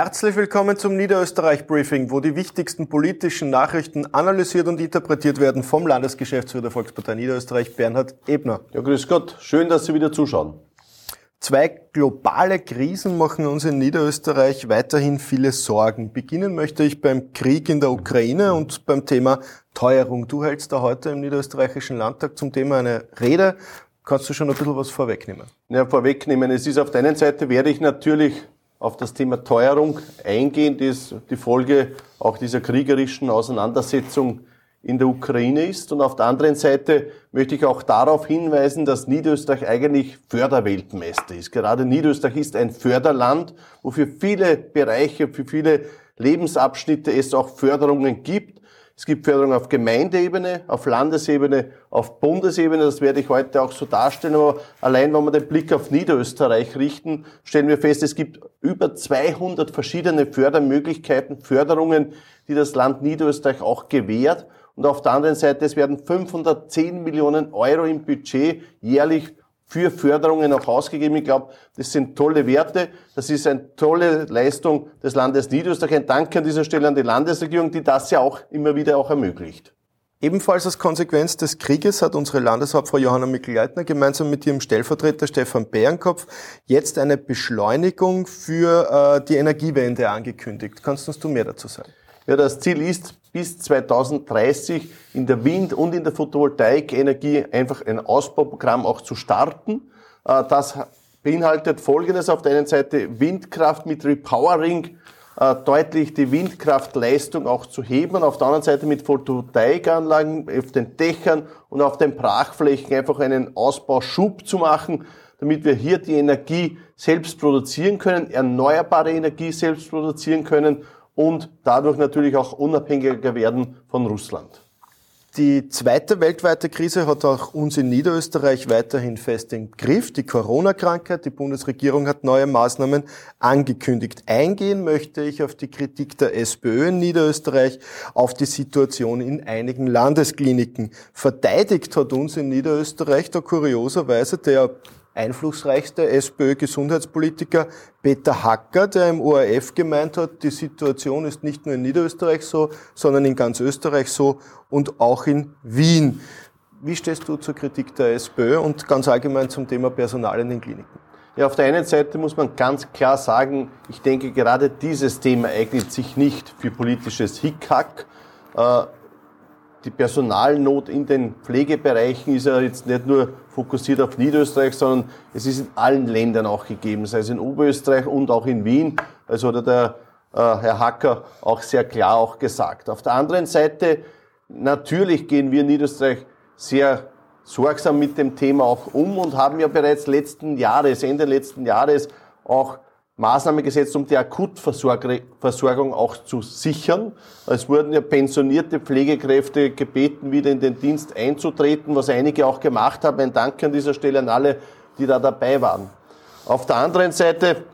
Herzlich willkommen zum Niederösterreich Briefing, wo die wichtigsten politischen Nachrichten analysiert und interpretiert werden vom Landesgeschäftsführer der Volkspartei Niederösterreich, Bernhard Ebner. Ja, grüß Gott. Schön, dass Sie wieder zuschauen. Zwei globale Krisen machen uns in Niederösterreich weiterhin viele Sorgen. Beginnen möchte ich beim Krieg in der Ukraine und beim Thema Teuerung. Du hältst da heute im Niederösterreichischen Landtag zum Thema eine Rede. Kannst du schon ein bisschen was vorwegnehmen? Ja, vorwegnehmen. Es ist auf der einen Seite werde ich natürlich auf das Thema Teuerung eingehen, das die Folge auch dieser kriegerischen Auseinandersetzung in der Ukraine ist. Und auf der anderen Seite möchte ich auch darauf hinweisen, dass Niederösterreich eigentlich Förderweltmeister ist. Gerade Niederösterreich ist ein Förderland, wo für viele Bereiche, für viele Lebensabschnitte es auch Förderungen gibt. Es gibt Förderung auf Gemeindeebene, auf Landesebene, auf Bundesebene. Das werde ich heute auch so darstellen. Aber allein, wenn wir den Blick auf Niederösterreich richten, stellen wir fest, es gibt über 200 verschiedene Fördermöglichkeiten, Förderungen, die das Land Niederösterreich auch gewährt. Und auf der anderen Seite, es werden 510 Millionen Euro im Budget jährlich für Förderungen auch ausgegeben. Ich glaube, das sind tolle Werte. Das ist eine tolle Leistung des Landes Niederösterreich. Ein Dank an dieser Stelle an die Landesregierung, die das ja auch immer wieder auch ermöglicht. Ebenfalls als Konsequenz des Krieges hat unsere Landeshauptfrau Johanna Mikl-Leitner gemeinsam mit ihrem Stellvertreter Stefan Bärenkopf jetzt eine Beschleunigung für äh, die Energiewende angekündigt. Kannst du uns mehr dazu sagen? Ja, das Ziel ist, bis 2030 in der Wind- und in der Photovoltaikenergie einfach ein Ausbauprogramm auch zu starten. Äh, das beinhaltet Folgendes. Auf der einen Seite Windkraft mit Repowering äh, deutlich die Windkraftleistung auch zu heben auf der anderen Seite mit Photovoltaikanlagen auf den Dächern und auf den Brachflächen einfach einen Ausbauschub zu machen, damit wir hier die Energie selbst produzieren können, erneuerbare Energie selbst produzieren können und dadurch natürlich auch unabhängiger werden von Russland. Die zweite weltweite Krise hat auch uns in Niederösterreich weiterhin fest im Griff. Die Corona-Krankheit. Die Bundesregierung hat neue Maßnahmen angekündigt. Eingehen möchte ich auf die Kritik der SPÖ in Niederösterreich, auf die Situation in einigen Landeskliniken. Verteidigt hat uns in Niederösterreich da kurioserweise der einflussreichste SPÖ-Gesundheitspolitiker Peter Hacker, der im ORF gemeint hat, die Situation ist nicht nur in Niederösterreich so, sondern in ganz Österreich so und auch in Wien. Wie stehst du zur Kritik der SPÖ und ganz allgemein zum Thema Personal in den Kliniken? Ja, auf der einen Seite muss man ganz klar sagen, ich denke, gerade dieses Thema eignet sich nicht für politisches Hickhack. Die Personalnot in den Pflegebereichen ist ja jetzt nicht nur fokussiert auf Niederösterreich, sondern es ist in allen Ländern auch gegeben, sei es in Oberösterreich und auch in Wien. Also hat der äh, Herr Hacker auch sehr klar auch gesagt. Auf der anderen Seite, natürlich gehen wir in Niederösterreich sehr sorgsam mit dem Thema auch um und haben ja bereits letzten Jahres, Ende letzten Jahres auch Maßnahmen gesetzt, um die Akutversorgung auch zu sichern. Es wurden ja pensionierte Pflegekräfte gebeten, wieder in den Dienst einzutreten, was einige auch gemacht haben. Ein Dank an dieser Stelle an alle, die da dabei waren. Auf der anderen Seite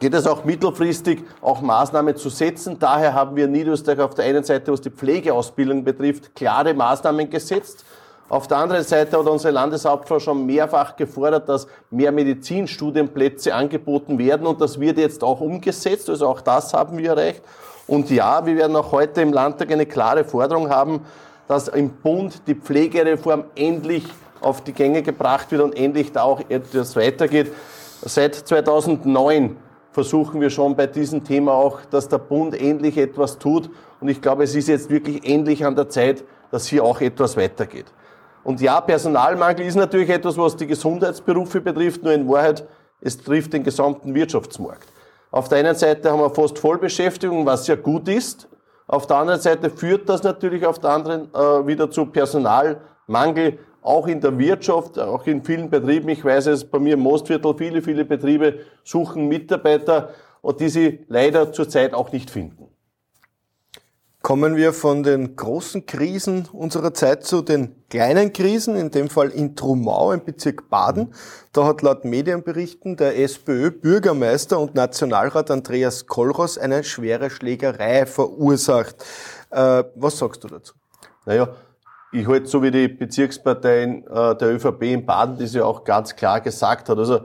geht es auch mittelfristig, auch Maßnahmen zu setzen. Daher haben wir in Niederösterreich auf der einen Seite, was die Pflegeausbildung betrifft, klare Maßnahmen gesetzt. Auf der anderen Seite hat unsere Landeshauptfrau schon mehrfach gefordert, dass mehr Medizinstudienplätze angeboten werden und das wird jetzt auch umgesetzt. Also auch das haben wir erreicht. Und ja, wir werden auch heute im Landtag eine klare Forderung haben, dass im Bund die Pflegereform endlich auf die Gänge gebracht wird und endlich da auch etwas weitergeht. Seit 2009 versuchen wir schon bei diesem Thema auch, dass der Bund endlich etwas tut. Und ich glaube, es ist jetzt wirklich endlich an der Zeit, dass hier auch etwas weitergeht. Und ja, Personalmangel ist natürlich etwas, was die Gesundheitsberufe betrifft, nur in Wahrheit, es trifft den gesamten Wirtschaftsmarkt. Auf der einen Seite haben wir fast Vollbeschäftigung, was ja gut ist. Auf der anderen Seite führt das natürlich auf der anderen äh, wieder zu Personalmangel, auch in der Wirtschaft, auch in vielen Betrieben. Ich weiß es bei mir im Mostviertel, viele, viele Betriebe suchen Mitarbeiter und die sie leider zurzeit auch nicht finden. Kommen wir von den großen Krisen unserer Zeit zu den kleinen Krisen, in dem Fall in Trumau im Bezirk Baden. Da hat laut Medienberichten der SPÖ-Bürgermeister und Nationalrat Andreas Kolros eine schwere Schlägerei verursacht. Äh, was sagst du dazu? Naja, ich halte so wie die Bezirkspartei äh, der ÖVP in Baden, die sie auch ganz klar gesagt hat. Also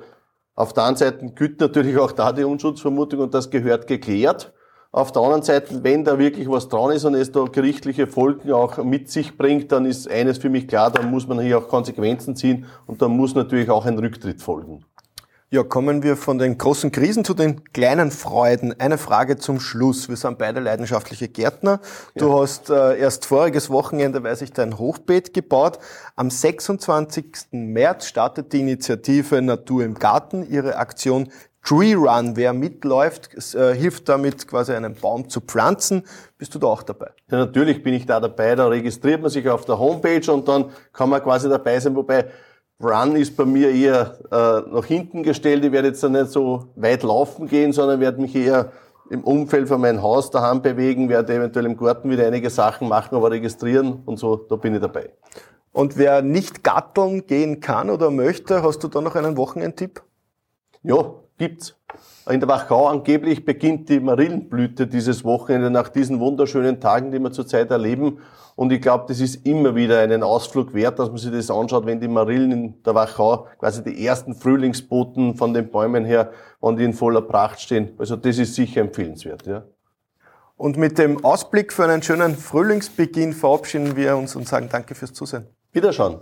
Auf der anderen Seite gilt natürlich auch da die Unschutzvermutung und das gehört geklärt. Auf der anderen Seite, wenn da wirklich was dran ist und es da gerichtliche Folgen auch mit sich bringt, dann ist eines für mich klar, dann muss man hier auch Konsequenzen ziehen und dann muss natürlich auch ein Rücktritt folgen. Ja, kommen wir von den großen Krisen zu den kleinen Freuden. Eine Frage zum Schluss. Wir sind beide leidenschaftliche Gärtner. Du ja. hast äh, erst voriges Wochenende, weiß ich, dein Hochbeet gebaut. Am 26. März startet die Initiative Natur im Garten ihre Aktion Tree Run, wer mitläuft, äh, hilft damit quasi einen Baum zu pflanzen. Bist du da auch dabei? Ja, natürlich bin ich da dabei. Da registriert man sich auf der Homepage und dann kann man quasi dabei sein. Wobei Run ist bei mir eher äh, nach hinten gestellt. Ich werde jetzt da nicht so weit laufen gehen, sondern werde mich eher im Umfeld von meinem Haus daheim bewegen, werde eventuell im Garten wieder einige Sachen machen, aber registrieren und so, da bin ich dabei. Und wer nicht gatteln gehen kann oder möchte, hast du da noch einen Wochenendtipp? Ja, gibt's. In der Wachau angeblich beginnt die Marillenblüte dieses Wochenende nach diesen wunderschönen Tagen, die wir zurzeit erleben. Und ich glaube, das ist immer wieder einen Ausflug wert, dass man sich das anschaut, wenn die Marillen in der Wachau quasi die ersten Frühlingsboten von den Bäumen her, wenn die in voller Pracht stehen. Also das ist sicher empfehlenswert, ja. Und mit dem Ausblick für einen schönen Frühlingsbeginn verabschieden wir uns und sagen Danke fürs Zusehen. Wiederschauen.